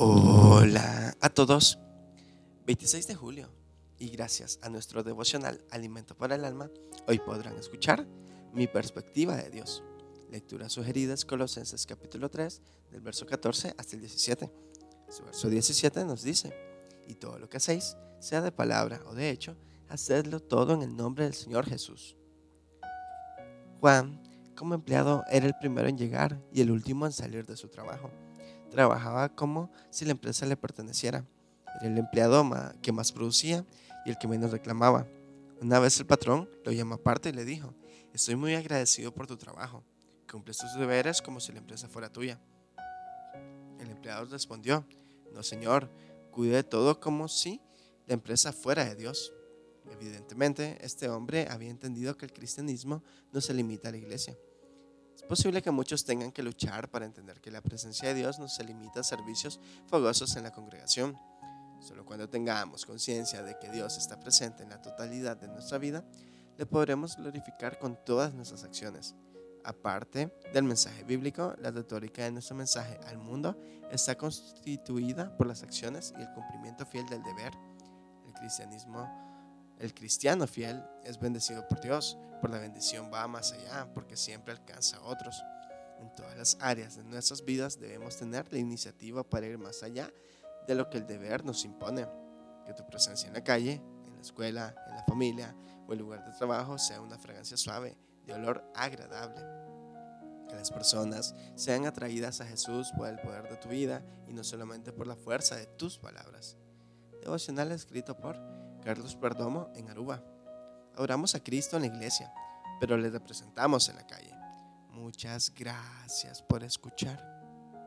Hola a todos. 26 de julio. Y gracias a nuestro devocional Alimento para el Alma, hoy podrán escuchar mi perspectiva de Dios. Lecturas sugeridas Colosenses capítulo 3, del verso 14 hasta el 17. Su verso 17 nos dice, y todo lo que hacéis, sea de palabra o de hecho, hacedlo todo en el nombre del Señor Jesús. Juan, como empleado, era el primero en llegar y el último en salir de su trabajo. Trabajaba como si la empresa le perteneciera. Era el empleado que más producía y el que menos reclamaba. Una vez el patrón lo llamó aparte y le dijo, estoy muy agradecido por tu trabajo. Cumples tus deberes como si la empresa fuera tuya. El empleado respondió, no señor, cuide de todo como si la empresa fuera de Dios. Evidentemente, este hombre había entendido que el cristianismo no se limita a la iglesia. Es posible que muchos tengan que luchar para entender que la presencia de Dios no se limita a servicios fogosos en la congregación. Solo cuando tengamos conciencia de que Dios está presente en la totalidad de nuestra vida, le podremos glorificar con todas nuestras acciones. Aparte del mensaje bíblico, la retórica de nuestro mensaje al mundo está constituida por las acciones y el cumplimiento fiel del deber. El cristianismo el cristiano fiel es bendecido por Dios, por la bendición va más allá, porque siempre alcanza a otros. En todas las áreas de nuestras vidas debemos tener la iniciativa para ir más allá de lo que el deber nos impone. Que tu presencia en la calle, en la escuela, en la familia o el lugar de trabajo sea una fragancia suave, de olor agradable. Que las personas sean atraídas a Jesús por el poder de tu vida y no solamente por la fuerza de tus palabras. Devocional escrito por Carlos Perdomo en Aruba. Oramos a Cristo en la iglesia, pero le representamos en la calle. Muchas gracias por escuchar.